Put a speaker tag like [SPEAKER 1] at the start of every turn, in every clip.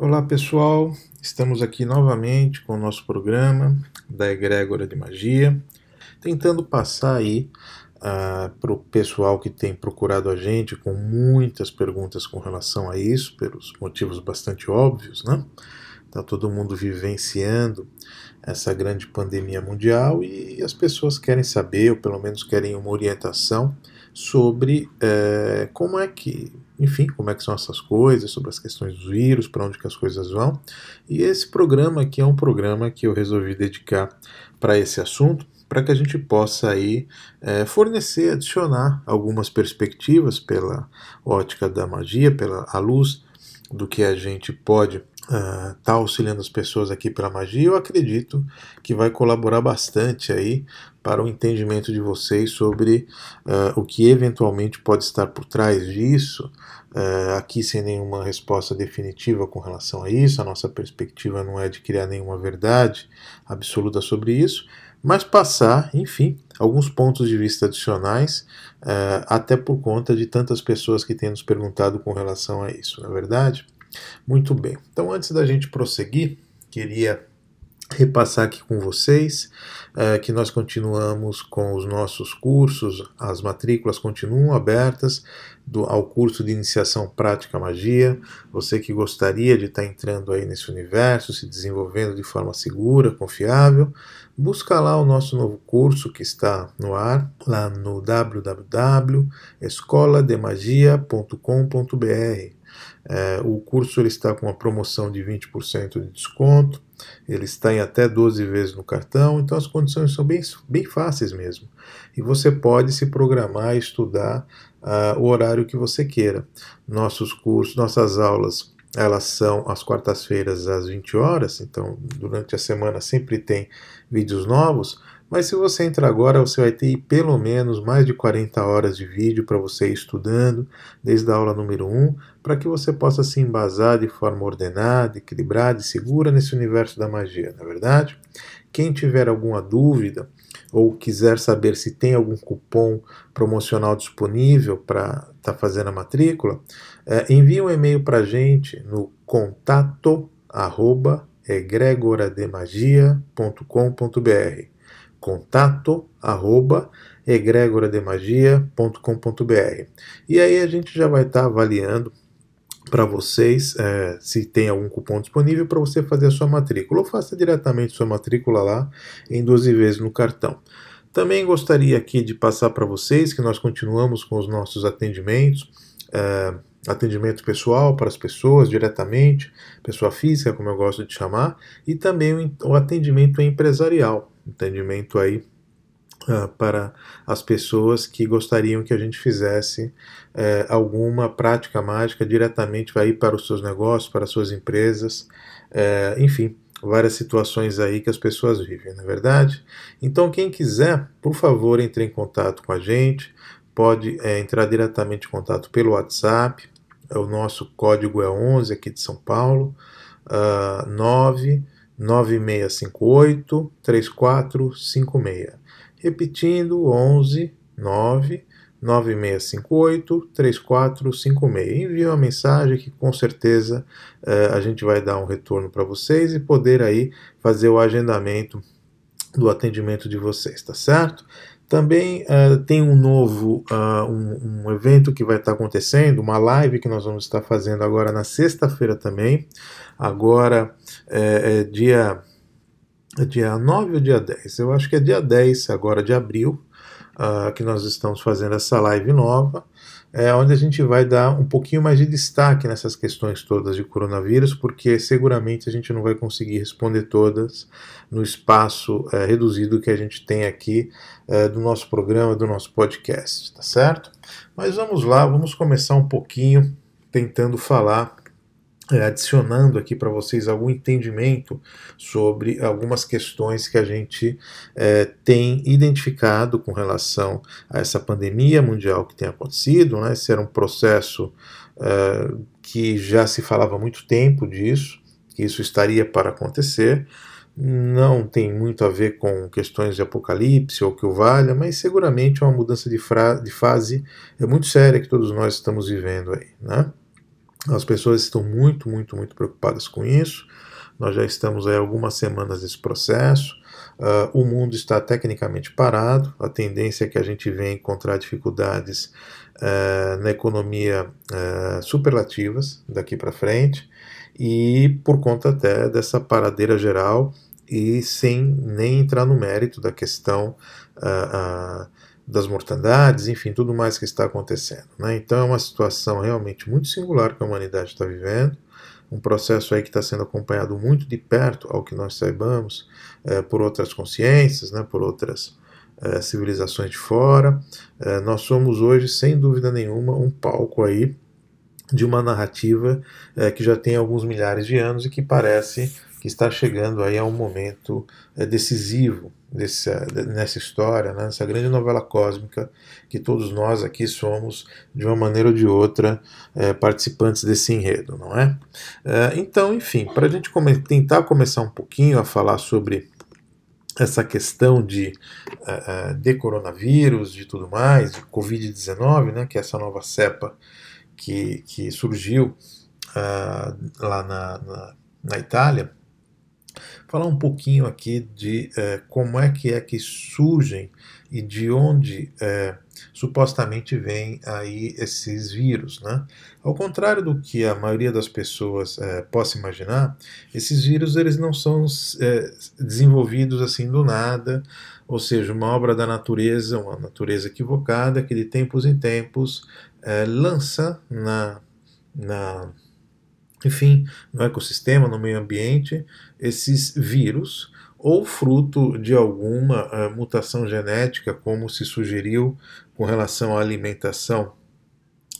[SPEAKER 1] Olá pessoal, estamos aqui novamente com o nosso programa da Egrégora de Magia, tentando passar aí uh, ah, para o pessoal que tem procurado a gente com muitas perguntas com relação a isso, pelos motivos bastante óbvios, né? Está todo mundo vivenciando essa grande pandemia mundial e as pessoas querem saber, ou pelo menos querem uma orientação sobre é, como é que enfim, como é que são essas coisas, sobre as questões dos vírus, para onde que as coisas vão. E esse programa aqui é um programa que eu resolvi dedicar para esse assunto, para que a gente possa aí é, fornecer, adicionar algumas perspectivas pela ótica da magia, pela a luz do que a gente pode estar uh, tá auxiliando as pessoas aqui pela magia, eu acredito que vai colaborar bastante aí para o entendimento de vocês sobre uh, o que eventualmente pode estar por trás disso. Uh, aqui sem nenhuma resposta definitiva com relação a isso, a nossa perspectiva não é de criar nenhuma verdade absoluta sobre isso, mas passar, enfim, alguns pontos de vista adicionais, uh, até por conta de tantas pessoas que têm nos perguntado com relação a isso, não é verdade? Muito bem. Então, antes da gente prosseguir, queria repassar aqui com vocês é, que nós continuamos com os nossos cursos, as matrículas continuam abertas do, ao curso de iniciação prática magia. Você que gostaria de estar entrando aí nesse universo, se desenvolvendo de forma segura, confiável, busca lá o nosso novo curso que está no ar, lá no www.escolademagia.com.br. É, o curso ele está com uma promoção de 20% de desconto, ele está em até 12 vezes no cartão, então as condições são bem, bem fáceis mesmo. E você pode se programar e estudar uh, o horário que você queira. Nossos cursos, nossas aulas, elas são às quartas-feiras às 20 horas, então durante a semana sempre tem vídeos novos mas se você entrar agora, você vai ter pelo menos mais de 40 horas de vídeo para você ir estudando, desde a aula número 1, para que você possa se embasar de forma ordenada, equilibrada e segura nesse universo da magia, não é verdade? Quem tiver alguma dúvida ou quiser saber se tem algum cupom promocional disponível para estar tá fazendo a matrícula, é, envie um e-mail para a gente no contato arroba egregorademagia.com.br contato arroba egregorademagia.com.br e aí a gente já vai estar tá avaliando para vocês é, se tem algum cupom disponível para você fazer a sua matrícula ou faça diretamente sua matrícula lá em 12 vezes no cartão. Também gostaria aqui de passar para vocês que nós continuamos com os nossos atendimentos, é, atendimento pessoal para as pessoas diretamente, pessoa física, como eu gosto de chamar, e também o atendimento empresarial entendimento aí uh, para as pessoas que gostariam que a gente fizesse uh, alguma prática mágica diretamente vai para os seus negócios, para as suas empresas, uh, enfim, várias situações aí que as pessoas vivem, na é verdade? Então, quem quiser, por favor, entre em contato com a gente, pode é, entrar diretamente em contato pelo WhatsApp, o nosso código é 11 aqui de São Paulo, uh, 9 9658 3456. Repetindo, 11 9 9658 3456. Envie uma mensagem que com certeza eh, a gente vai dar um retorno para vocês e poder aí fazer o agendamento do atendimento de vocês, tá certo? Também uh, tem um novo uh, um, um, evento que vai estar acontecendo, uma live que nós vamos estar fazendo agora na sexta-feira também. Agora é, é dia, é dia 9 ou dia 10? Eu acho que é dia 10 agora de abril uh, que nós estamos fazendo essa live nova é, onde a gente vai dar um pouquinho mais de destaque nessas questões todas de coronavírus, porque seguramente a gente não vai conseguir responder todas no espaço é, reduzido que a gente tem aqui é, do nosso programa, do nosso podcast, tá certo? Mas vamos lá, vamos começar um pouquinho tentando falar adicionando aqui para vocês algum entendimento sobre algumas questões que a gente é, tem identificado com relação a essa pandemia mundial que tem acontecido. Né? Esse era um processo é, que já se falava há muito tempo disso, que isso estaria para acontecer. Não tem muito a ver com questões de apocalipse ou que o valha, mas seguramente é uma mudança de, de fase é muito séria que todos nós estamos vivendo aí. Né? As pessoas estão muito, muito, muito preocupadas com isso. Nós já estamos aí algumas semanas nesse processo. Uh, o mundo está tecnicamente parado. A tendência é que a gente venha encontrar dificuldades uh, na economia uh, superlativas daqui para frente e por conta até dessa paradeira geral e sem nem entrar no mérito da questão das mortandades, enfim, tudo mais que está acontecendo. Né? Então é uma situação realmente muito singular que a humanidade está vivendo, um processo aí que está sendo acompanhado muito de perto, ao que nós saibamos, é, por outras consciências, né, por outras é, civilizações de fora. É, nós somos hoje, sem dúvida nenhuma, um palco aí de uma narrativa é, que já tem alguns milhares de anos e que parece está chegando aí a um momento é, decisivo nessa história, né, nessa grande novela cósmica que todos nós aqui somos, de uma maneira ou de outra, é, participantes desse enredo, não é? é então, enfim, para a gente come tentar começar um pouquinho a falar sobre essa questão de, de coronavírus, de tudo mais, de Covid-19, né, que é essa nova cepa que, que surgiu uh, lá na, na, na Itália, falar um pouquinho aqui de é, como é que é que surgem e de onde é, supostamente vêm aí esses vírus, né? Ao contrário do que a maioria das pessoas é, possa imaginar, esses vírus eles não são desenvolvidos assim do nada, ou seja, uma obra da natureza, uma natureza equivocada que de tempos em tempos lança na, na enfim, no ecossistema, no meio ambiente, esses vírus, ou fruto de alguma uh, mutação genética, como se sugeriu com relação à alimentação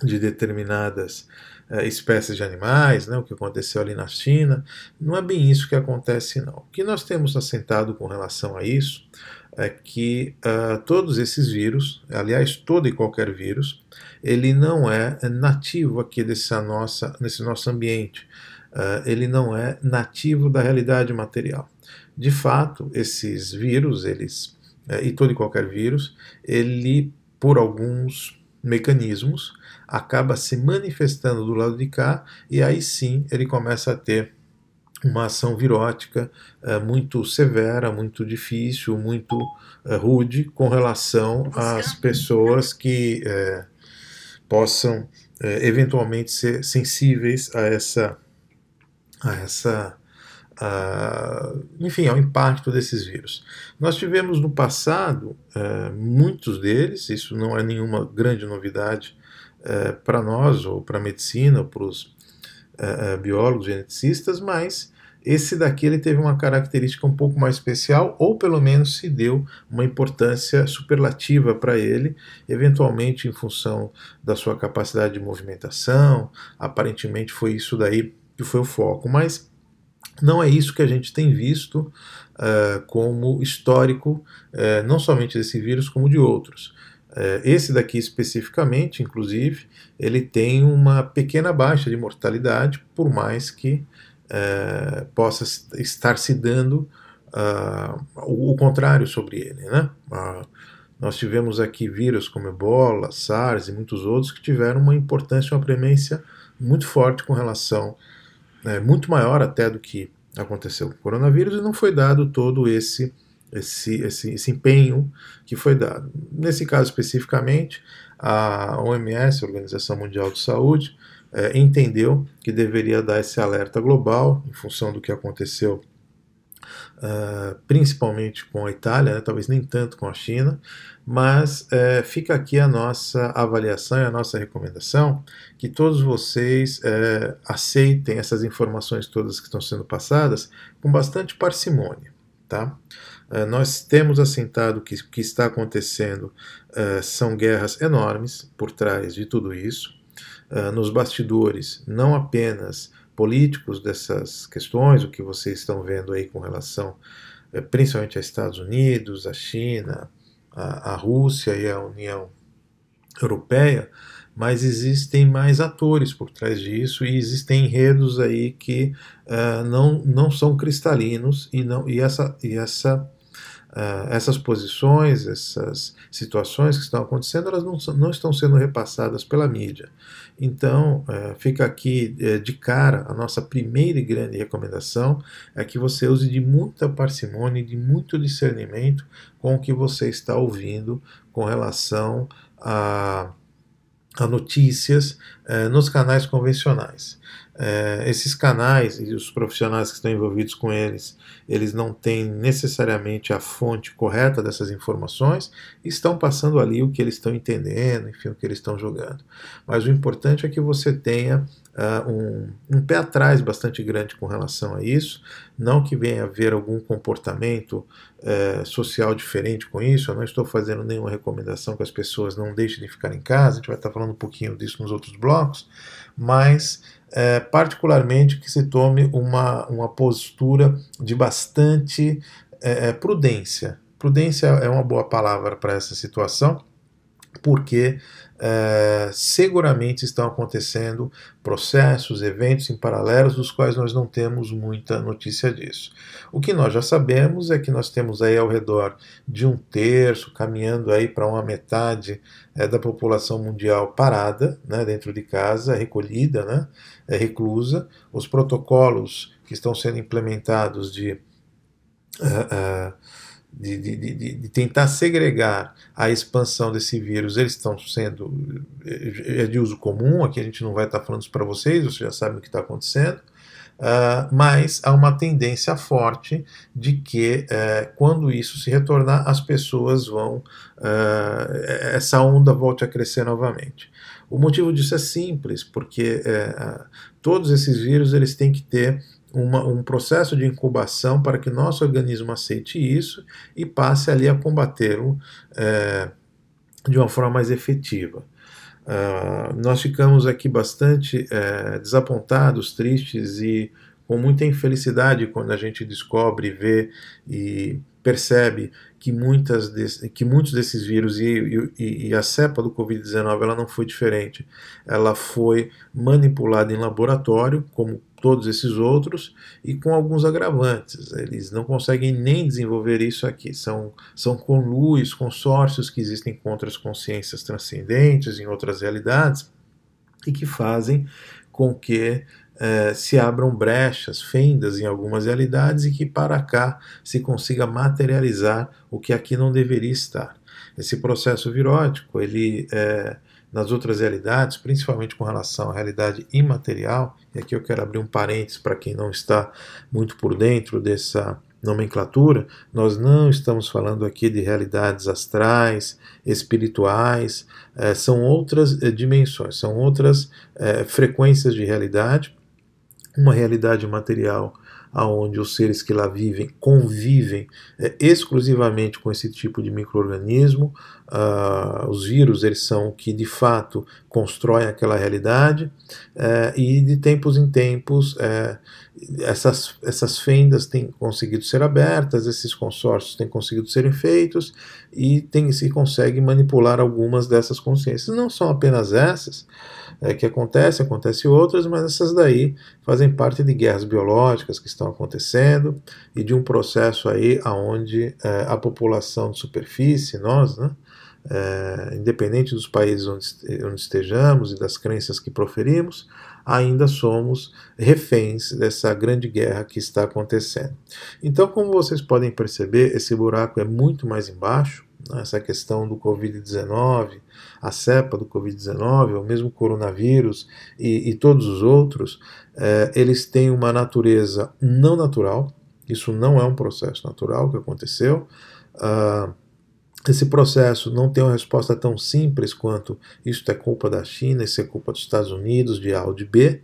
[SPEAKER 1] de determinadas uh, espécies de animais, né, o que aconteceu ali na China. Não é bem isso que acontece, não. O que nós temos assentado com relação a isso é que uh, todos esses vírus, aliás, todo e qualquer vírus, ele não é nativo aqui nossa, nesse nosso ambiente. Uh, ele não é nativo da realidade material. De fato, esses vírus, eles uh, e todo e qualquer vírus, ele por alguns mecanismos acaba se manifestando do lado de cá e aí sim ele começa a ter uma ação virótica é, muito severa, muito difícil, muito é, rude com relação às pessoas que é, possam eventualmente ser sensíveis a essa, a essa enfim, ao impacto desses vírus. Nós tivemos no passado muitos deles, isso não é nenhuma grande novidade para nós, ou para a medicina, ou para os uh, biólogos geneticistas, mas esse daqui ele teve uma característica um pouco mais especial, ou pelo menos se deu uma importância superlativa para ele, eventualmente em função da sua capacidade de movimentação. Aparentemente foi isso daí que foi o foco, mas não é isso que a gente tem visto uh, como histórico, uh, não somente desse vírus, como de outros. É, esse daqui especificamente, inclusive, ele tem uma pequena baixa de mortalidade, por mais que possa estar se dando uh, o, o, contrário sobre ele. Né? Uh, nós tivemos aqui vírus como Ebola, SARS e muitos outros que tiveram uma importância, uma premência muito forte com relação, é, muito maior até do que aconteceu com o coronavírus, e não foi dado todo esse esse, esse, esse empenho que foi dado. Nesse caso especificamente, a OMS, a Organização Mundial de Saúde, é, entendeu que deveria dar esse alerta global em função do que aconteceu, uh, principalmente com a Itália, né, talvez nem tanto com a China, mas é, fica aqui a nossa avaliação e a nossa recomendação que todos vocês é, aceitem essas informações todas que estão sendo passadas com bastante parcimônia. Tá? Uh, nós temos assentado que o que está acontecendo uh, são guerras enormes por trás de tudo isso. Uh, nos bastidores, não apenas políticos dessas questões, o que vocês estão vendo aí com relação principalmente a Estados Unidos, a China, a, a Rússia e a União Europeia, mas existem mais atores por trás disso e existem enredos aí que uh, não, não são cristalinos e, não, e, essa, e essa Uh, essas posições, essas situações que estão acontecendo, elas não, não estão sendo repassadas pela mídia. Então, é, fica aqui é, de cara a nossa primeira e grande recomendação é que você use de muita parcimônia de muito discernimento com o que você está ouvindo com relação a, a notícias nos canais convencionais é, esses canais e os profissionais que estão envolvidos com eles, eles não têm necessariamente a fonte correta dessas informações, estão passando ali o que eles estão entendendo, enfim, o que eles estão jogando. Mas o importante é que você tenha uh, um, um, pé atrás bastante grande com relação a isso, não que venha haver algum comportamento uh, social diferente com isso, eu não estou fazendo nenhuma recomendação que as pessoas não deixem de ficar em casa, a gente vai estar falando um pouquinho disso nos outros blocos, mas é, particularmente que se tome uma, uma postura de bastante é, é prudência. Prudência é uma boa palavra para essa situação, porque é, seguramente estão acontecendo processos, eventos em paralelos dos quais nós não temos muita notícia disso. O que nós já sabemos é que nós temos aí ao redor de um terço, caminhando aí para uma metade é, da população mundial parada, né, dentro de casa, recolhida, né, é, reclusa. Os protocolos que estão sendo implementados de uh, uh, de, de, de, de, tentar segregar a expansão desse vírus, eles estão sendo é de uso comum. Aqui a gente não vai estar falando isso para vocês, vocês já sabem o que está acontecendo. Uh, mas há uma tendência forte de que uh, quando isso se retornar, as pessoas vão. Uh, essa onda volte a crescer novamente. O motivo disso é simples, porque é, todos esses vírus eles têm que ter uma, um processo de incubação para que nosso organismo aceite isso e passe ali a combatê-lo é, de uma forma mais efetiva. Uh, nós ficamos aqui bastante é, desapontados, tristes e com muita infelicidade quando a gente descobre, vê e percebe que, muitas desse, que muitos desses vírus e, e, e a cepa do Covid-19 ela não foi diferente. Ela foi manipulada em laboratório, como todos esses outros e com alguns agravantes. Eles não conseguem nem desenvolver isso aqui. São, são conluios, consórcios que existem com outras consciências transcendentes em outras realidades e que fazem com que eh, se abram brechas, fendas em algumas realidades e que para cá se consiga materializar o que aqui não deveria estar. Esse processo virótico, ele é, nas outras realidades, principalmente com relação à realidade imaterial, e aqui eu quero abrir um parênteses para quem não está muito por dentro dessa nomenclatura, nós não estamos falando aqui de realidades astrais, espirituais, é, são outras é, dimensões, são outras é, frequências de realidade. Uma realidade material aonde os seres que lá vivem convivem é, exclusivamente com esse tipo de microorganismo. Uh, os vírus eles são que de fato constroem aquela realidade é, e de tempos em tempos é, essas, essas fendas têm conseguido ser abertas, esses consórcios têm conseguido serem feitos e tem, se consegue manipular algumas dessas consciências. Não são apenas essas é, que acontecem, acontecem outras, mas essas daí fazem parte de guerras biológicas que estão acontecendo e de um processo aí onde é, a população de superfície, nós, né, é, independente dos países onde, onde estejamos e das crenças que proferimos, ainda somos reféns dessa grande guerra que está acontecendo. Então, como vocês podem perceber, esse buraco é muito mais embaixo. Né? Essa questão do Covid-19, a cepa do Covid-19, o mesmo coronavírus e, e todos os outros, é, eles têm uma natureza não natural. Isso não é um processo natural que aconteceu. Uh, esse processo não tem uma resposta tão simples quanto isso é culpa da China, isso é culpa dos Estados Unidos, de A ou de B.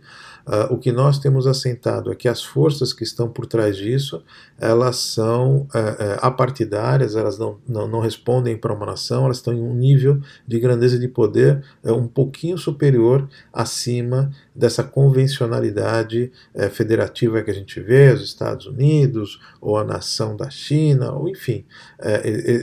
[SPEAKER 1] Uh, o que nós temos assentado é que as forças que estão por trás disso, elas são uh, uh, apartidárias, elas não, não, não respondem para uma nação, elas estão em um nível de grandeza de poder um pouquinho superior acima dessa convencionalidade federativa que a gente vê, os Estados Unidos, ou a nação da China, ou enfim,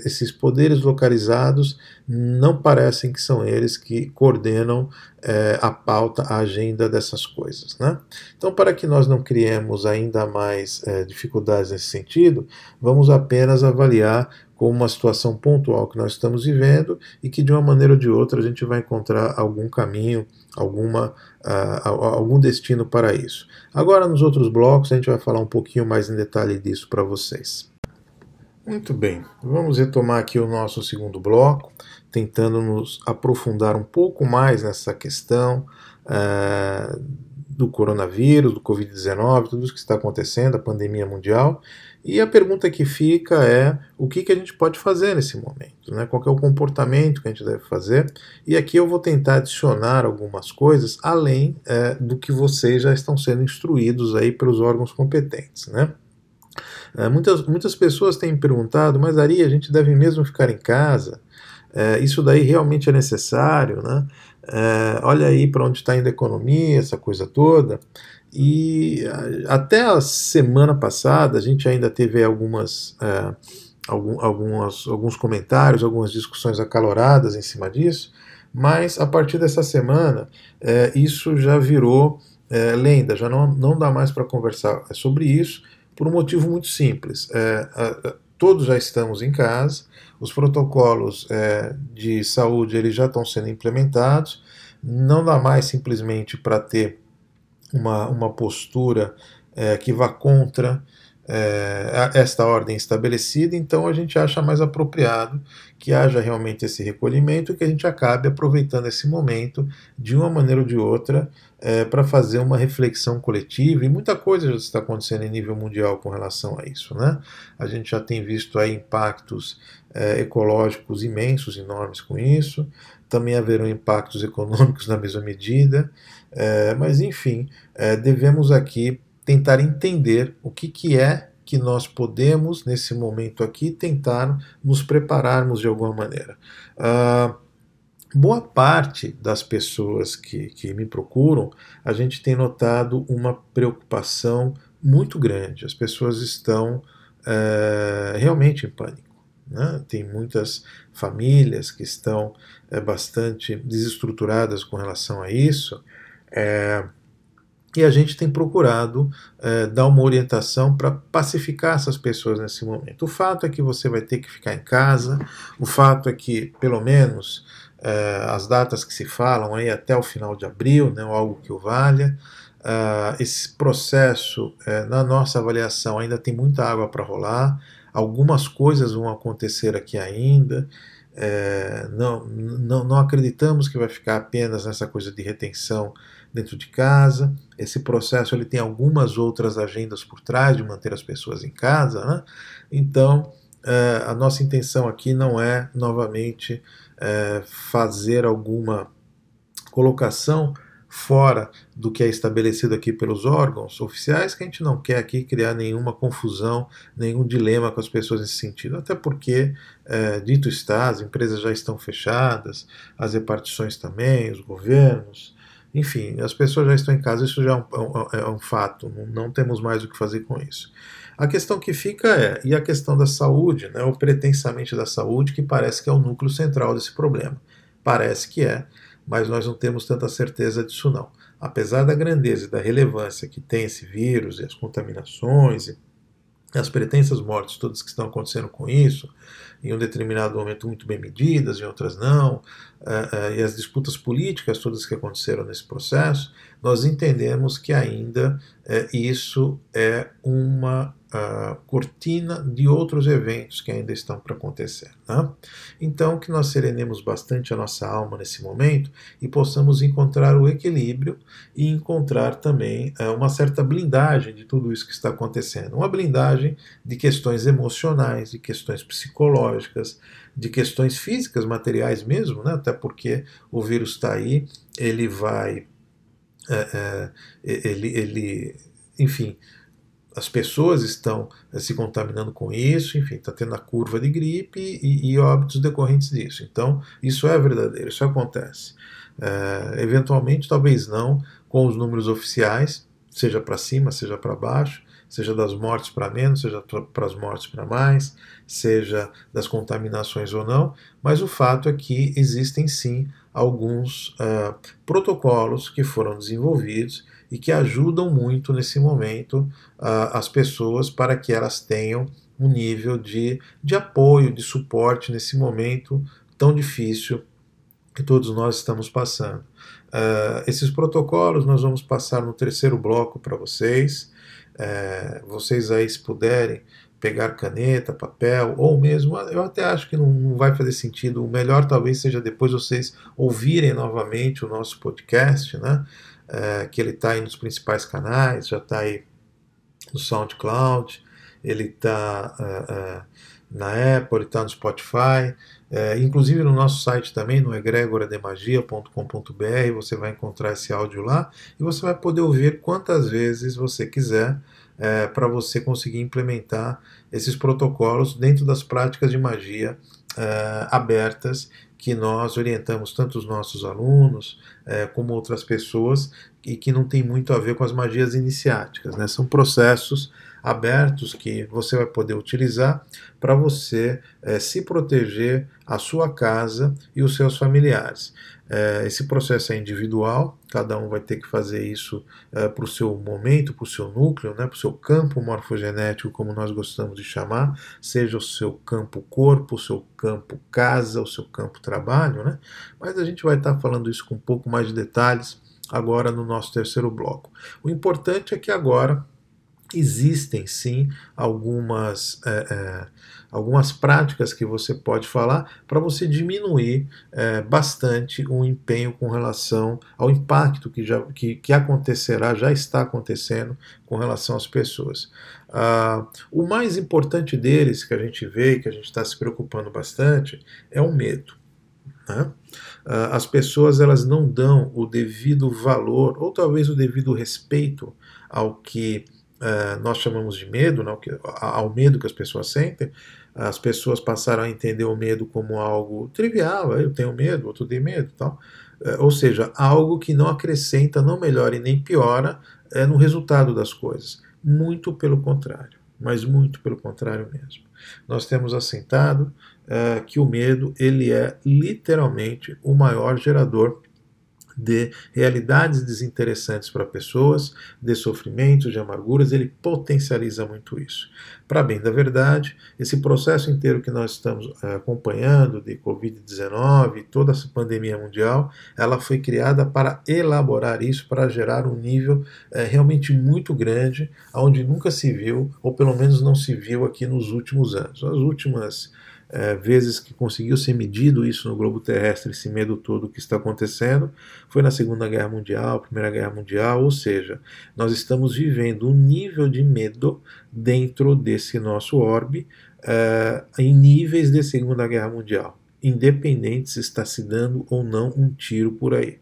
[SPEAKER 1] esses poderes localizados não parecem que são eles que coordenam é, a pauta, a agenda dessas coisas. Né? Então, para que nós não criemos ainda mais é, dificuldades nesse sentido, vamos apenas avaliar como uma situação pontual que nós estamos vivendo e que de uma maneira ou de outra a gente vai encontrar algum caminho alguma, algum destino para isso. Agora, nos outros blocos, a gente vai falar um pouquinho mais em detalhe disso para vocês. Muito bem, vamos retomar aqui o nosso segundo bloco, tentando nos aprofundar um pouco mais nessa questão uh, do coronavírus, do Covid-19, tudo isso que está acontecendo, a pandemia mundial. E a pergunta que fica é o que, que a gente pode fazer nesse momento, né? qual é o comportamento que a gente deve fazer. E aqui eu vou tentar adicionar algumas coisas além é, do que vocês já estão sendo instruídos aí pelos órgãos competentes. Né? É, muitas, muitas pessoas têm me perguntado, mas Ari, a gente deve mesmo ficar em casa? É, isso daí realmente é necessário? Né? É, olha aí para onde está indo a economia, essa coisa toda. E até a semana passada a gente ainda teve algumas, é, algum, algumas, alguns comentários, algumas discussões acaloradas em cima disso, mas a partir dessa semana é, isso já virou é, lenda, já não, não dá mais para conversar sobre isso, por um motivo muito simples. É, a, todos já estamos em casa, os protocolos é, de saúde eles já estão sendo implementados, não dá mais simplesmente para ter uma, uma postura é, que vá contra é, esta ordem estabelecida, então a gente acha mais apropriado que haja realmente esse recolhimento e que a gente acabe aproveitando esse momento de uma maneira ou de outra é, para fazer uma reflexão coletiva. E muita coisa já está acontecendo em nível mundial com relação a isso, né? A gente já tem visto aí impactos é, ecológicos imensos, enormes com isso, também haverão impactos econômicos na mesma medida, é, mas enfim, é, devemos aqui tentar entender o que, que é que nós podemos, nesse momento aqui, tentar nos prepararmos de alguma maneira. Uh, boa parte das pessoas que, que me procuram, a gente tem notado uma preocupação muito grande. As pessoas estão realmente em pânico. Né? Tem muitas famílias que estão é, bastante desestruturadas com relação a isso. É, e a gente tem procurado é, dar uma orientação para pacificar essas pessoas nesse momento. O fato é que você vai ter que ficar em casa, o fato é que, pelo menos, as datas que se falam aí até o final de abril, né, algo que o valha, esse processo, na nossa avaliação, ainda tem muita água para rolar, algumas coisas vão acontecer aqui ainda. Uh, não, não, não acreditamos que vai ficar apenas nessa coisa de retenção dentro de casa. Esse processo ele tem algumas outras agendas por trás de manter as pessoas em casa. Né? Então, uh, a nossa intenção aqui não é, novamente, fazer alguma colocação fora do que é estabelecido aqui pelos órgãos oficiais, que a gente não quer aqui criar nenhuma confusão, nenhum dilema com as pessoas nesse sentido. Até porque, é, dito está, as empresas já estão fechadas, as repartições também, os governos, enfim, as pessoas já estão em casa, isso já é um, é um é fato, não, temos mais o que fazer com isso. A questão que fica é, e a questão da saúde, né, pretensamente da saúde, que parece que é o núcleo central desse problema. Parece que é, mas nós não temos tanta certeza disso não. Apesar da grandeza e da relevância que tem esse vírus e as contaminações e as pretensas mortes todas que estão acontecendo com isso, em um determinado momento muito bem medidas, em outras não, uh, uh, e as disputas políticas todas que aconteceram nesse processo, nós entendemos que ainda uh, isso é uma uh, cortina de outros eventos que ainda estão para acontecer. Né? Então, que nós serenemos bastante a nossa alma nesse momento e possamos encontrar o equilíbrio e encontrar também uh, uma certa blindagem de tudo isso que está acontecendo. Uma blindagem de questões emocionais, de questões psicológicas, de questões físicas, materiais mesmo, né? até porque o vírus está aí, ele vai. É, é, ele, ele, enfim, as pessoas estão eh, se contaminando com isso, enfim, está tendo a curva de gripe e, e, óbitos decorrentes disso. Então, isso é verdadeiro, isso acontece. É, eventualmente, talvez não com os números oficiais, seja para cima, seja para baixo, seja das mortes para menos, seja para as mortes para mais, seja das contaminações ou não, mas o fato é que existem sim alguns uh, protocolos que foram desenvolvidos e que ajudam muito nesse momento uh, as pessoas para que elas tenham um nível de, de apoio, de suporte nesse momento tão difícil que todos nós estamos passando. Uh, esses protocolos nós vamos passar no terceiro bloco para vocês. É, vocês aí, se puderem, pegar caneta, papel, ou mesmo, eu até acho que não, vai fazer sentido. O melhor talvez seja depois vocês ouvirem novamente o nosso podcast, né? É, que ele está aí nos principais canais, já está aí no SoundCloud, ele está é, é, na Apple, ele está no Spotify, é, inclusive no nosso site também, no egregorademagia.com.br, você vai encontrar esse áudio lá e você vai poder ouvir quantas vezes você quiser é, para você conseguir implementar esses protocolos dentro das práticas de magia é, abertas que nós orientamos tanto os nossos alunos é, como outras pessoas e que não tem muito a ver com as magias iniciáticas. Né? São processos abertos que você vai poder utilizar para você é, se proteger a sua casa e os seus familiares. É, esse processo é individual, cada um vai ter que fazer isso é, para o seu momento, para o seu núcleo, né, para o seu campo morfogenético, como nós gostamos de chamar, seja o seu campo corpo, o seu campo casa, o seu campo trabalho, né? mas a gente vai estar falando isso com um pouco mais de detalhes agora no nosso terceiro bloco. O importante é que agora existem sim algumas, é, é, algumas práticas que você pode falar para você diminuir é, bastante o empenho com relação ao impacto que, já, que, que acontecerá, já está acontecendo com relação às pessoas. Ah, o mais importante deles que a gente vê, que a gente está se preocupando bastante, é o medo. Né? Ah, as pessoas elas não dão o devido valor ou talvez o devido respeito ao que é, nós chamamos de medo, não, que, ao medo que as pessoas sentem, as pessoas passaram a entender o medo como algo trivial, eu tenho medo, outro tem medo, tal. É, ou seja, algo que não acrescenta, não melhora e nem piora é, no resultado das coisas. Muito pelo contrário, mas muito pelo contrário mesmo. Nós temos assentado que o medo ele é literalmente o maior gerador de realidades desinteressantes para pessoas, de sofrimentos, de amarguras, ele potencializa muito isso. Para bem da verdade, esse processo inteiro que nós estamos é, acompanhando de Covid-19, toda essa pandemia mundial, ela foi criada para elaborar isso, para gerar um nível é, realmente muito grande, onde nunca se viu, ou pelo menos não se viu aqui nos últimos anos. As últimas é, vezes que conseguiu ser medido isso no globo terrestre, esse medo todo que está acontecendo, foi na Segunda Guerra Mundial, Primeira Guerra Mundial, ou seja, nós estamos vivendo um nível de medo dentro desse nosso orbe é, em níveis de Segunda Guerra Mundial, independente se está se dando ou não um tiro por aí.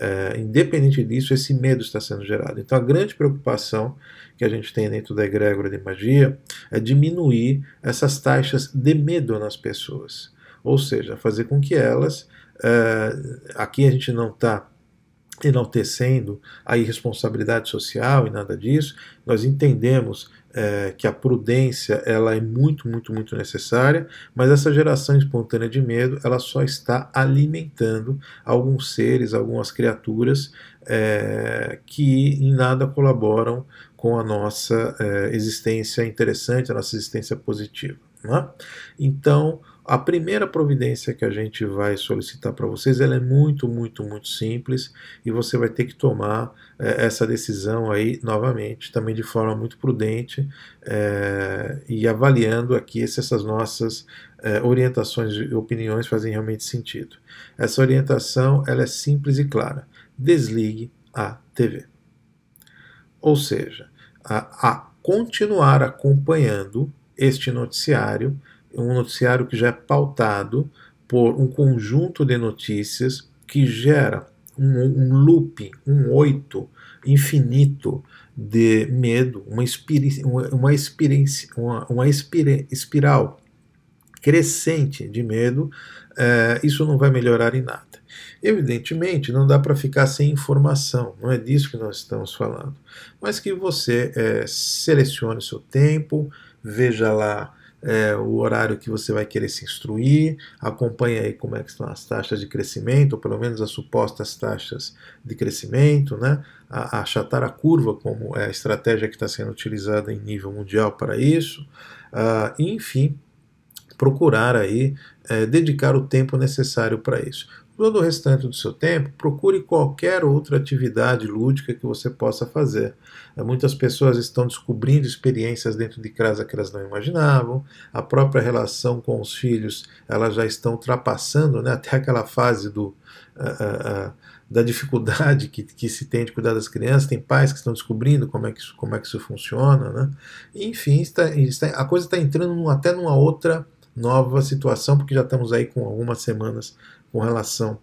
[SPEAKER 1] É, independente disso, esse medo está sendo gerado. Então, a grande preocupação que a gente tem dentro da egrégora de magia é diminuir essas taxas de medo nas pessoas. Ou seja, fazer com que elas. É, aqui a gente não está enaltecendo a irresponsabilidade social e nada disso, nós entendemos é, que a prudência ela é muito, muito, muito necessária, mas essa geração espontânea de medo ela só está alimentando alguns seres, algumas criaturas é, que em nada colaboram com a nossa é, existência interessante, a nossa existência positiva. Né? Então, a primeira providência que a gente vai solicitar para vocês, ela é muito, muito, muito simples e você vai ter que tomar é, essa decisão aí novamente, também de forma muito prudente é, e avaliando aqui se essas nossas é, orientações e opiniões fazem realmente sentido. Essa orientação ela é simples e clara. Desligue a TV. Ou seja, a, a continuar acompanhando este noticiário um noticiário que já é pautado por um conjunto de notícias que gera um, um loop, um oito infinito de medo, uma, uma, experiência, uma, uma espiral crescente de medo, é, isso não vai melhorar em nada. Evidentemente, não dá para ficar sem informação, não é disso que nós estamos falando, mas que você é, selecione seu tempo, veja lá é, o horário que você vai querer se instruir, acompanhe aí como é que estão as taxas de crescimento, ou pelo menos as supostas taxas de crescimento, né? A, achatar a curva como é a estratégia que está sendo utilizada em nível mundial para isso, uh, enfim, procurar aí é, dedicar o tempo necessário para isso. Todo o restante do seu tempo, procure qualquer outra atividade lúdica que você possa fazer. É, muitas pessoas estão descobrindo experiências dentro de casa que elas não imaginavam. A própria relação com os filhos, elas já estão ultrapassando né, até aquela fase do. Uh, uh, da dificuldade que, que se tem de cuidar das crianças, tem pais que estão descobrindo como é que isso, como é que isso funciona, né? Enfim, está, está, a coisa está entrando até numa outra nova situação, porque já estamos aí com algumas semanas com relação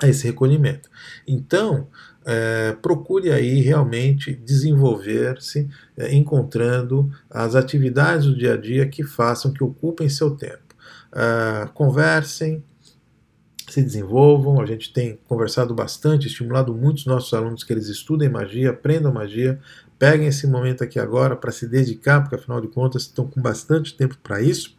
[SPEAKER 1] a esse recolhimento. Então, é, procure aí realmente desenvolver-se, é, encontrando as atividades do dia a dia que façam, que ocupem seu tempo. É, conversem, se desenvolvam. A gente tem conversado bastante, estimulado muitos nossos alunos que eles estudem magia, aprendam magia, peguem esse momento aqui agora para se dedicar, porque afinal de contas estão com bastante tempo para isso.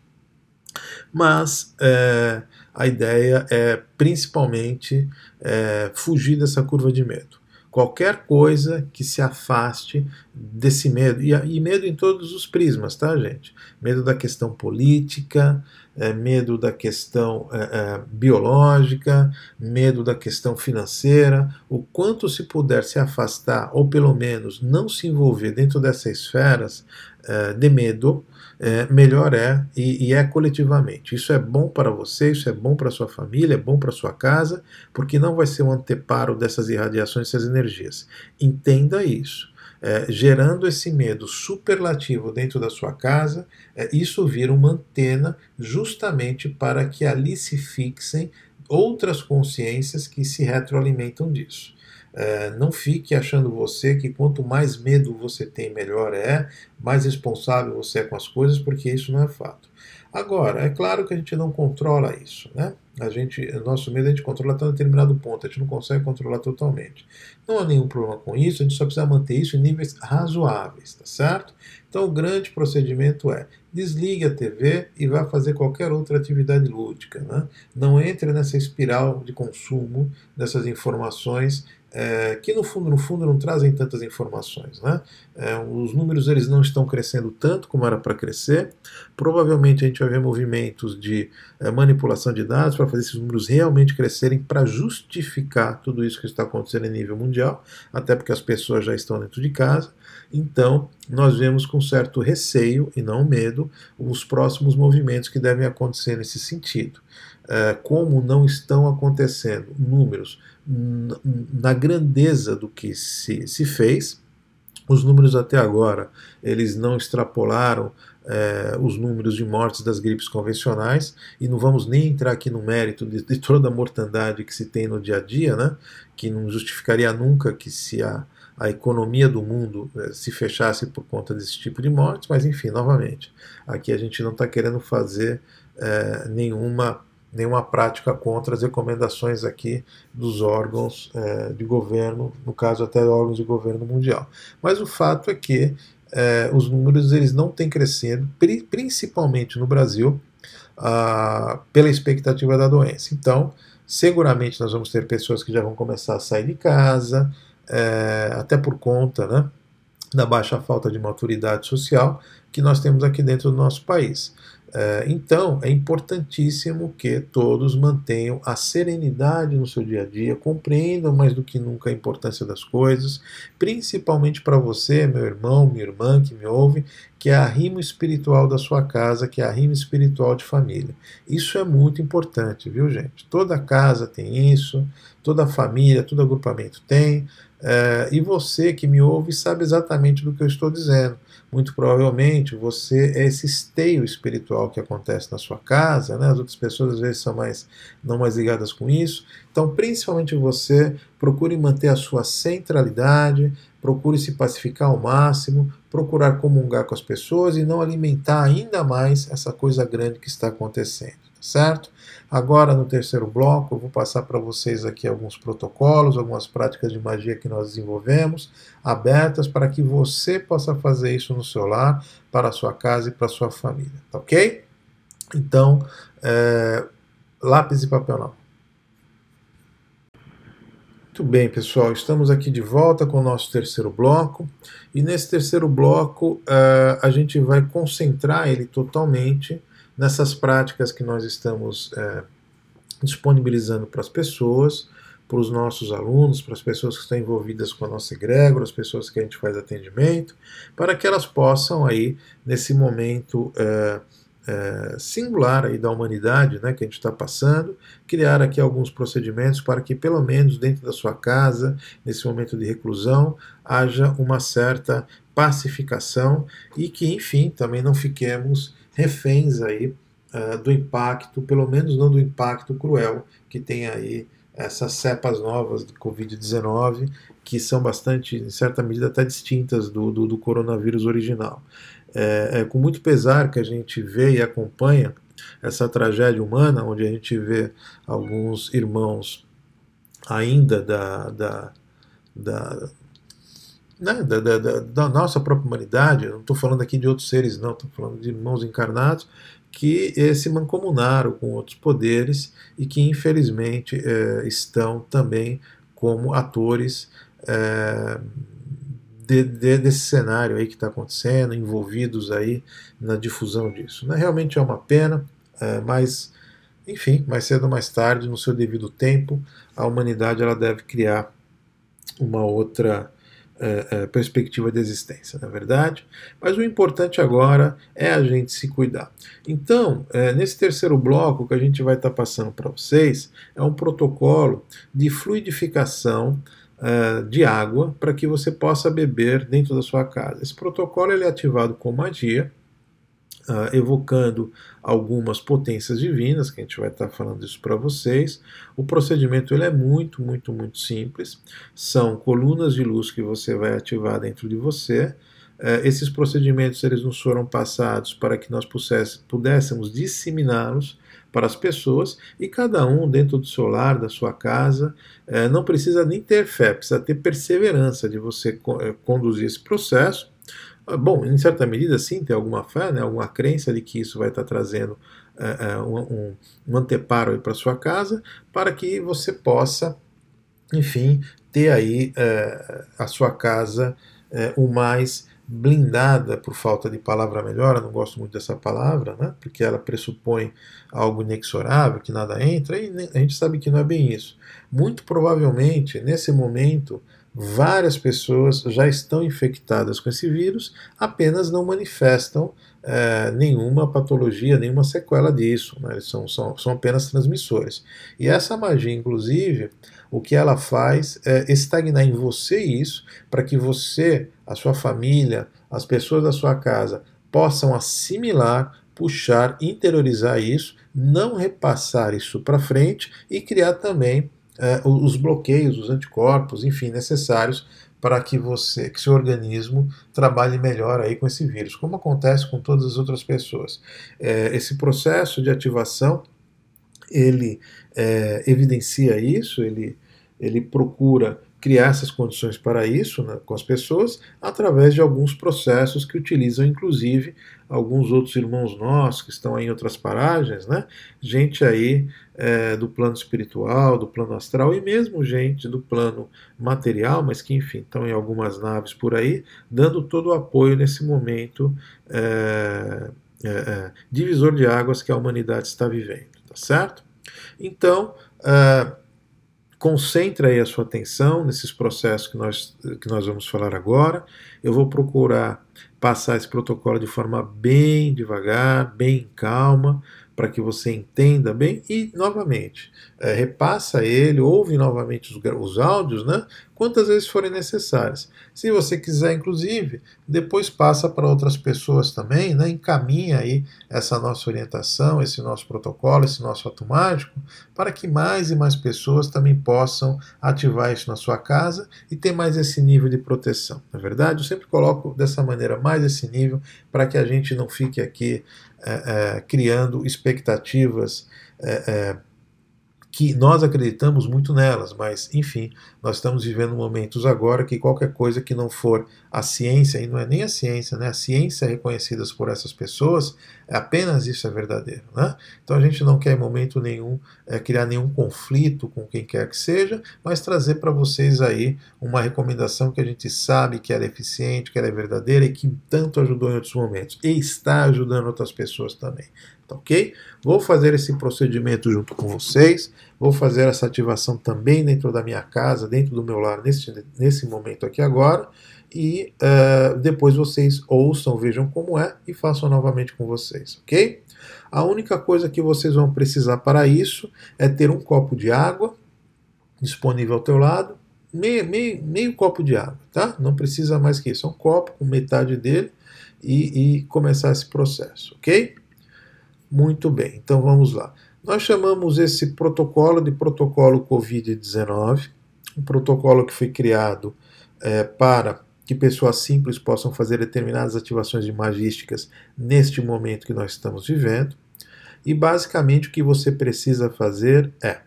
[SPEAKER 1] Mas é, a ideia é principalmente é, fugir dessa curva de medo. Qualquer coisa que se afaste desse medo, e, e medo em todos os prismas, tá, gente? Medo da questão política, é, medo da questão é, é, biológica, medo da questão financeira, o quanto se puder se afastar, ou pelo menos não se envolver dentro dessas esferas é, de medo, é, melhor é e, e, é coletivamente. Isso é bom para você, isso é bom para sua família, é bom para sua casa, porque não vai ser um anteparo dessas irradiações, dessas energias. Entenda isso. É, gerando esse medo superlativo dentro da sua casa, é, isso vira uma antena justamente para que ali se fixem outras consciências que se retroalimentam disso. É, não fique achando você que quanto mais medo você tem, melhor é, mais responsável você é com as coisas, porque isso não é fato. Agora, é claro que a gente não controla isso, né? A gente, nosso medo a gente controla até um determinado ponto, a gente não consegue controlar totalmente. Não há nenhum problema com isso, a gente só precisa manter isso em níveis razoáveis, tá certo? Então o grande procedimento é desligue a TV e vá fazer qualquer outra atividade lúdica. Né? Não entre nessa espiral de consumo dessas informações é, que no fundo, no fundo não trazem tantas informações. Né? É, os números eles não estão crescendo tanto como era para crescer. Provavelmente a gente vai ver movimentos de é, manipulação de dados para fazer esses números realmente crescerem para justificar tudo isso que está acontecendo em nível mundial, até porque as pessoas já estão dentro de casa. Então, nós vemos com certo receio e não medo os próximos movimentos que devem acontecer nesse sentido. É, como não estão acontecendo números na grandeza do que se, se fez. Os números até agora eles não extrapolaram é, os números de mortes das gripes convencionais e não vamos nem entrar aqui no mérito de, de, toda a mortandade que se tem no dia a dia, né? Que não justificaria nunca que se a, a economia do mundo é, se fechasse por conta desse tipo de mortes, mas enfim, novamente, aqui a gente não está querendo fazer é, nenhuma nenhuma prática contra as recomendações aqui dos órgãos é, de governo, no caso até órgãos de governo mundial. Mas o fato é que é, os números eles não têm crescendo, principalmente no Brasil, ah, pela expectativa da doença. Então, seguramente nós vamos ter pessoas que já vão começar a sair de casa, é, até por conta né, da baixa falta de maturidade social que nós temos aqui dentro do nosso país. É, então, é importantíssimo que todos mantenham a serenidade no seu dia a dia, compreendam mais do que nunca a importância das coisas, principalmente para você, meu irmão, minha irmã que me ouve, que é a rima espiritual da sua casa, que é a rima espiritual de família. Isso é muito importante, viu, gente? Toda casa tem isso, toda família, todo agrupamento tem, é, e você que me ouve sabe exatamente do que eu estou dizendo muito provavelmente você é esse esteio espiritual que acontece na sua casa, né? as outras pessoas às vezes são mais não mais ligadas com isso. Então, principalmente você, procure manter a sua centralidade, procure se pacificar ao máximo, procurar comungar com as pessoas e não alimentar ainda mais essa coisa grande que está acontecendo, certo? Agora, no terceiro bloco, eu vou passar para vocês aqui alguns protocolos, algumas práticas de magia que nós desenvolvemos, abertas para que você possa fazer isso no seu lar, para a sua casa e para a sua família, tá ok? Então, é, lápis e papel não. Muito bem, pessoal, estamos aqui de volta com o nosso terceiro bloco. E nesse terceiro bloco, uh, a gente vai concentrar ele totalmente nessas práticas que nós estamos é, disponibilizando para as pessoas, para os nossos alunos, para as pessoas que estão envolvidas com a nossa egrégora, as pessoas que a gente faz atendimento, para que elas possam aí, nesse momento é, é, singular aí da humanidade né, que a gente está passando, criar aqui alguns procedimentos para que, pelo menos dentro da sua casa, nesse momento de reclusão, haja uma certa pacificação e que, enfim, também não fiquemos reféns aí uh, do impacto, pelo menos não do impacto cruel que tem aí essas cepas novas de Covid-19, que são bastante, em certa medida, até distintas do, do, do coronavírus original. É, é, com muito pesar que a gente vê e acompanha essa tragédia humana, onde a gente vê alguns irmãos ainda da, da, da, né, da, da, da, nossa própria humanidade, não estou falando aqui de outros seres, não, estou falando de irmãos encarnados que eh, se mancomunaram com outros poderes e que infelizmente eh, estão também como atores eh, de, de, desse cenário aí que está acontecendo, envolvidos aí na difusão disso. Né? Realmente é uma pena, é, mas enfim, mais cedo ou mais tarde, no seu devido tempo, a humanidade ela deve criar uma outra é, é, perspectiva de existência, na é verdade. Mas o importante agora é a gente se cuidar. Então, é, nesse terceiro bloco que a gente vai estar tá passando para vocês é um protocolo de fluidificação uh, de água para que você possa beber dentro da sua casa. Esse protocolo ele é ativado com magia, uh, evocando algumas potências divinas, que a gente vai estar falando isso para vocês. O procedimento ele é muito, muito, muito simples. São colunas de luz que você vai ativar dentro de você. Uh, esses procedimentos eles nos foram passados para que nós pudéssemos disseminá-los para as pessoas e cada um dentro do seu lar, da sua casa, é, não precisa nem ter fé, precisa ter perseverança de você é, conduzir esse processo. Ah, bom, em certa medida, sim, ter alguma fé, né, alguma crença de que isso vai estar trazendo é, um, um, anteparo para sua casa, para que você possa, enfim, ter aí a sua casa o mais blindada, por falta de palavra melhor, eu não gosto muito dessa palavra, né? porque ela pressupõe algo inexorável, que nada entra, e a gente sabe que não é bem isso. Muito provavelmente, nesse momento, várias pessoas já estão infectadas com esse vírus, apenas não manifestam é, nenhuma patologia, nenhuma sequela disso. Né? Eles são, são, são apenas transmissores. E essa magia, inclusive, o que ela faz é estagnar em você isso, para que você, a sua família, as pessoas da sua casa possam assimilar, puxar, interiorizar isso, não repassar isso para frente e criar também é, os bloqueios, os anticorpos, enfim, necessários para que você, que seu organismo trabalhe melhor aí com esse vírus, como acontece com todas as outras pessoas. É, esse processo de ativação ele é, evidencia isso, ele, ele procura criar essas condições para isso né, com as pessoas através de alguns processos que utilizam, inclusive, alguns outros irmãos nossos que estão em outras paragens, né? gente aí é, do plano espiritual, do plano astral e mesmo gente do plano material, mas que, enfim, estão em algumas naves por aí, dando todo o apoio nesse momento é, é, divisor de águas que a humanidade está vivendo, tá certo? Então, concentre aí a sua atenção nesses processos que nós, que nós vamos falar agora. Eu vou procurar passar esse protocolo de forma bem devagar, bem calma, para que você entenda bem e, novamente, é, repassa ele, ouve novamente os, os áudios, né? Quantas vezes forem necessárias. Se você quiser, inclusive, depois passa para outras pessoas também, né? Encaminha aí essa nossa orientação, esse nosso protocolo, esse nosso ato mágico, para que mais e mais pessoas também possam ativar isso na sua casa e ter mais esse nível de proteção. Na é verdade, eu sempre coloco dessa maneira mais esse nível para que a gente não fique aqui é, é, criando expectativas é, que nós acreditamos muito nelas, mas enfim, nós estamos vivendo momentos agora que qualquer coisa que não for a ciência, e não é nem a ciência, né? a ciência é reconhecida por essas pessoas, é apenas isso é verdadeiro. Né? Então a gente não quer em momento nenhum é, criar nenhum conflito com quem quer que seja, mas trazer para vocês aí uma recomendação que a gente sabe que ela é eficiente, que ela é verdadeira e que tanto ajudou em outros momentos e está ajudando outras pessoas também. Tá ok? Vou fazer esse procedimento junto com vocês, vou fazer essa ativação também dentro da minha casa, dentro do meu lar, nesse, nesse momento aqui agora, e uh, depois vocês ouçam, vejam como é e façam novamente com vocês, ok? A única coisa que vocês vão precisar para isso é ter um copo de água disponível ao teu lado, meio, meio, meio copo de água, tá? Não precisa mais que isso, é um copo com metade dele e, e começar esse processo, ok? Muito bem, então vamos lá. Nós chamamos esse protocolo de protocolo Covid-19, um protocolo que foi criado é, para que pessoas simples possam fazer determinadas ativações imagísticas neste momento que nós estamos vivendo. E basicamente o que você precisa fazer é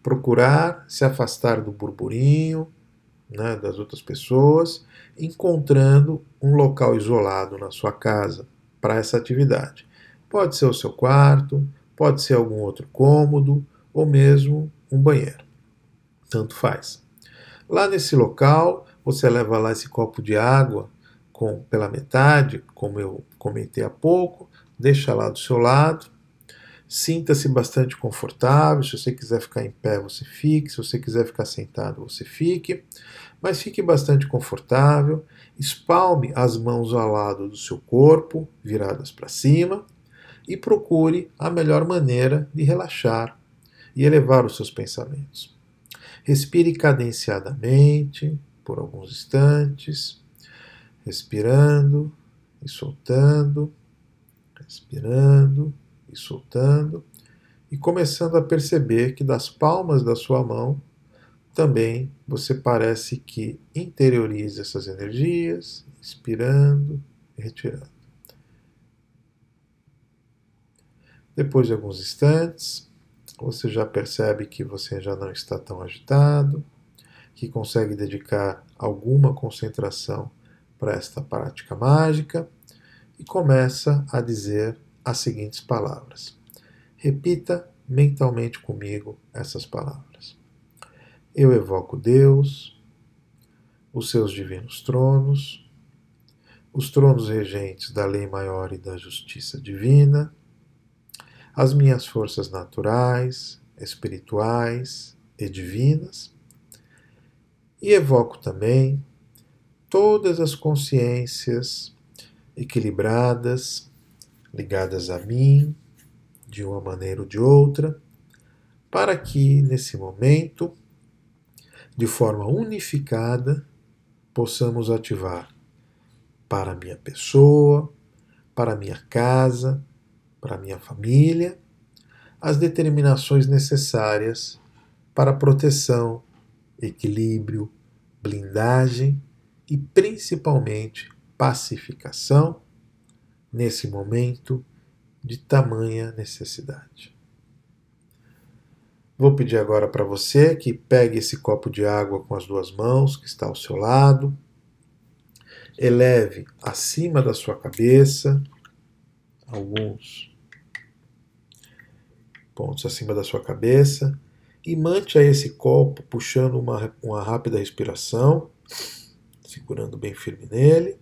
[SPEAKER 1] procurar se afastar do burburinho né, das outras pessoas, encontrando um local isolado na sua casa para essa atividade. Pode ser o seu quarto, pode ser algum outro cômodo ou mesmo um banheiro. Tanto faz. Lá nesse local, você leva lá esse copo de água com pela metade, como eu comentei há pouco, deixa lá do seu lado. Sinta-se bastante confortável. Se você quiser ficar em pé, você fique. Se você quiser ficar sentado, você fique. Mas fique bastante confortável. Espalme as mãos ao lado do seu corpo, viradas para cima e procure a melhor maneira de relaxar e elevar os seus pensamentos. Respire cadenciadamente por alguns instantes, respirando e soltando, respirando e soltando, e começando a perceber que das palmas da sua mão também você parece que interioriza essas energias, inspirando e retirando. Depois de alguns instantes, você já percebe que você já não está tão agitado, que consegue dedicar alguma concentração para esta prática mágica e começa a dizer as seguintes palavras. Repita mentalmente comigo essas palavras. Eu evoco Deus, os seus divinos tronos, os tronos regentes da lei maior e da justiça divina as minhas forças naturais, espirituais e divinas, e evoco também todas as consciências equilibradas, ligadas a mim, de uma maneira ou de outra, para que, nesse momento, de forma unificada, possamos ativar para a minha pessoa, para a minha casa, para a minha família, as determinações necessárias para proteção, equilíbrio, blindagem e principalmente pacificação nesse momento de tamanha necessidade. Vou pedir agora para você que pegue esse copo de água com as duas mãos que está ao seu lado, eleve acima da sua cabeça alguns pontos acima da sua cabeça e mantenha esse copo puxando uma, uma rápida respiração, segurando bem firme nele.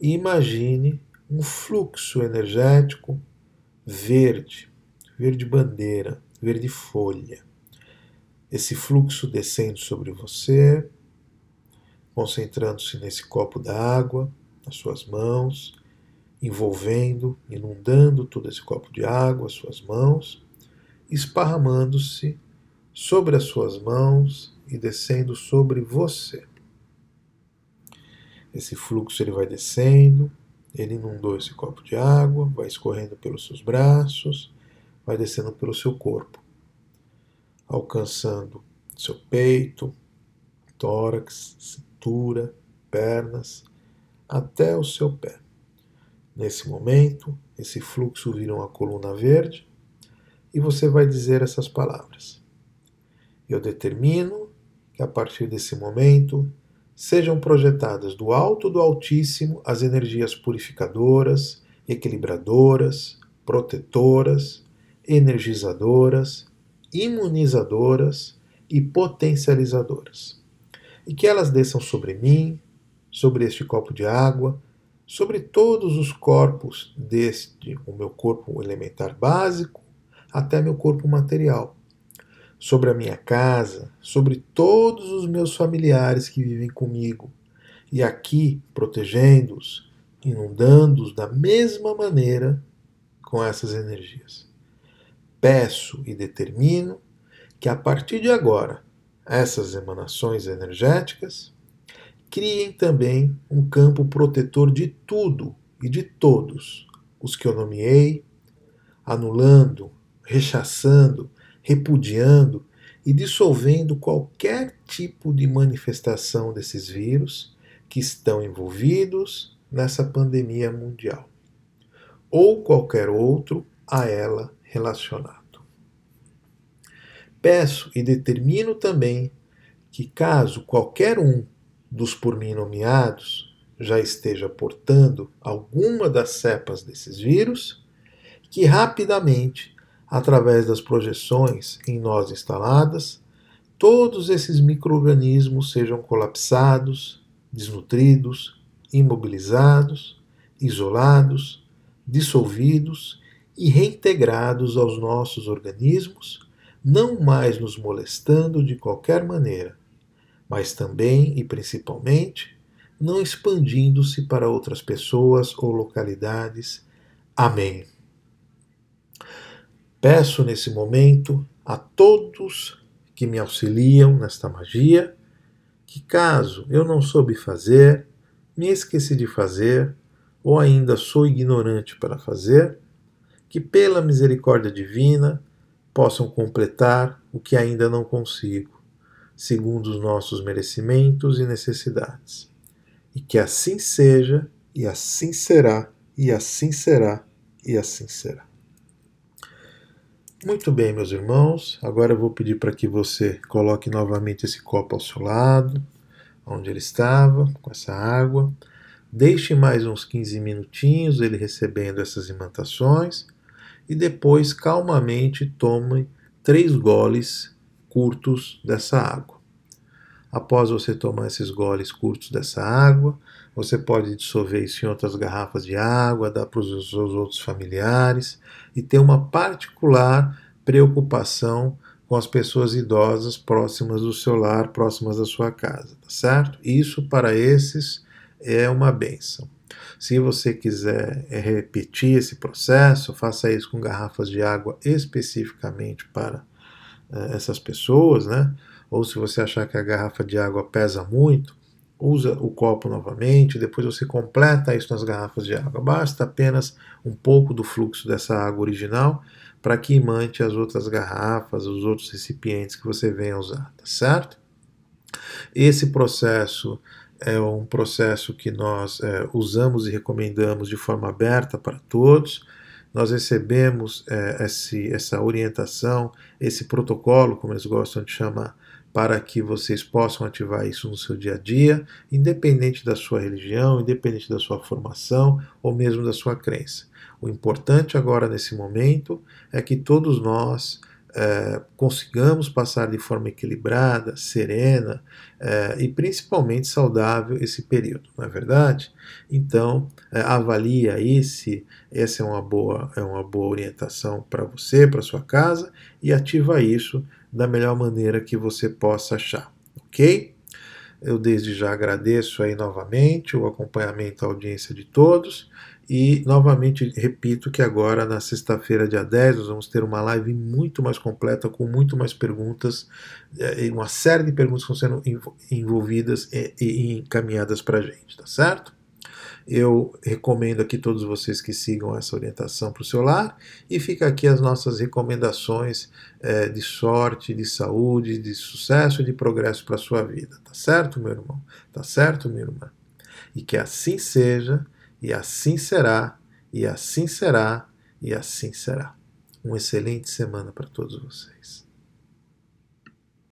[SPEAKER 1] E imagine um fluxo energético verde, verde bandeira, verde folha. Esse fluxo descendo sobre você, concentrando-se nesse copo d'água, nas suas mãos envolvendo, inundando todo esse copo de água, as suas mãos, esparramando-se sobre as suas mãos e descendo sobre você. Esse fluxo ele vai descendo, ele inundou esse copo de água, vai escorrendo pelos seus braços, vai descendo pelo seu corpo, alcançando seu peito, tórax, cintura, pernas, até o seu pé. Nesse momento, esse fluxo vira uma coluna verde e você vai dizer essas palavras. Eu determino que a partir desse momento sejam projetadas do alto do Altíssimo as energias purificadoras, equilibradoras, protetoras, energizadoras, imunizadoras e potencializadoras. E que elas desçam sobre mim, sobre este copo de água, sobre todos os corpos deste, o meu corpo elementar básico, até meu corpo material, sobre a minha casa, sobre todos os meus familiares que vivem comigo, e aqui protegendo-os, inundando-os da mesma maneira com essas energias. Peço e determino que a partir de agora essas emanações energéticas criem também um campo protetor de tudo e de todos os que eu nomeei, anulando, rechaçando, repudiando e dissolvendo qualquer tipo de manifestação desses vírus que estão envolvidos nessa pandemia mundial, ou qualquer outro a ela relacionado. Peço e determino também que, caso qualquer um dos por mim nomeados já esteja portando alguma das cepas desses vírus, que rapidamente, através das projeções em nós instaladas, todos esses microorganismos sejam colapsados, desnutridos, imobilizados, isolados, dissolvidos e reintegrados aos nossos organismos, não mais nos molestando de qualquer maneira mas também e principalmente não expandindo-se para outras pessoas ou localidades. Amém. Peço nesse momento a todos que me auxiliam nesta magia que, caso eu não soube fazer, me esqueci de fazer, ou ainda sou ignorante para fazer, que pela misericórdia divina possam completar o que ainda não consigo segundo os nossos merecimentos e necessidades. E que assim seja, e assim será, e assim será, e assim será. Muito bem, meus irmãos. Agora eu vou pedir para que você coloque novamente esse copo ao seu lado, onde ele estava, com essa água. Deixe mais uns 15 minutinhos ele recebendo essas imantações e depois calmamente tome três goles curtos dessa água. Após você tomar esses goles curtos dessa água, você pode dissolver isso em outras garrafas de água, dar para os seus outros familiares e ter uma particular preocupação com as pessoas idosas próximas do seu lar, próximas da sua casa, tá certo? Isso para esses é uma benção. Se você quiser é, repetir esse processo, faça isso com garrafas de água especificamente para é, essas pessoas, né? Ou se você achar que a garrafa de água pesa muito, usa o copo novamente, depois você completa isso nas garrafas de água. Basta apenas um pouco do fluxo dessa água original para que imante as outras garrafas, os outros recipientes que você venha usar, tá certo? Esse processo é um processo que nós é, usamos e recomendamos de forma aberta para todos nós recebemos é, esse, essa orientação, esse protocolo, como eles gostam de chamar, para que vocês possam ativar isso no seu dia a dia, independente da sua religião, independente da sua formação ou mesmo da sua crença. O importante agora nesse momento é que todos nós é, consigamos passar de forma equilibrada, serena é, e principalmente saudável esse período, não é verdade? Então, é, avalie aí se essa é uma boa, é uma boa orientação para você, para sua casa e ativa isso da melhor maneira que você possa achar, ok? Eu desde já agradeço aí novamente o acompanhamento, a audiência de todos. E novamente repito que agora, na sexta-feira, dia 10, nós vamos ter uma live muito mais completa, com muito mais perguntas, eh, uma série de perguntas que estão sendo envolvidas e encaminhadas para a gente, tá certo? Eu recomendo aqui todos vocês que sigam essa orientação para o seu lar e fica aqui as nossas recomendações é, de sorte, de saúde, de sucesso e de progresso para a sua vida, tá certo, meu irmão? Tá certo, minha irmã? E que assim seja e assim será, e assim será, e assim será. Uma excelente semana para todos vocês.